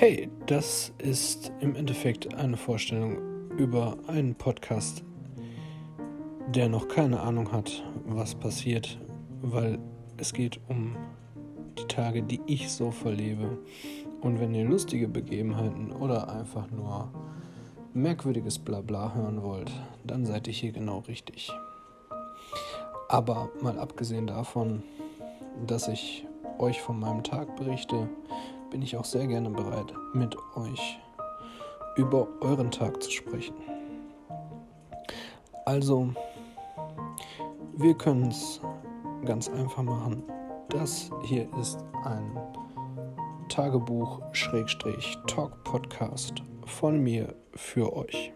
Hey, das ist im Endeffekt eine Vorstellung über einen Podcast, der noch keine Ahnung hat, was passiert, weil es geht um die Tage, die ich so verlebe. Und wenn ihr lustige Begebenheiten oder einfach nur merkwürdiges Blabla hören wollt, dann seid ihr hier genau richtig. Aber mal abgesehen davon, dass ich euch von meinem Tag berichte, bin ich auch sehr gerne bereit, mit euch über euren Tag zu sprechen. Also, wir können es ganz einfach machen. Das hier ist ein Tagebuch-Talk-Podcast von mir für euch.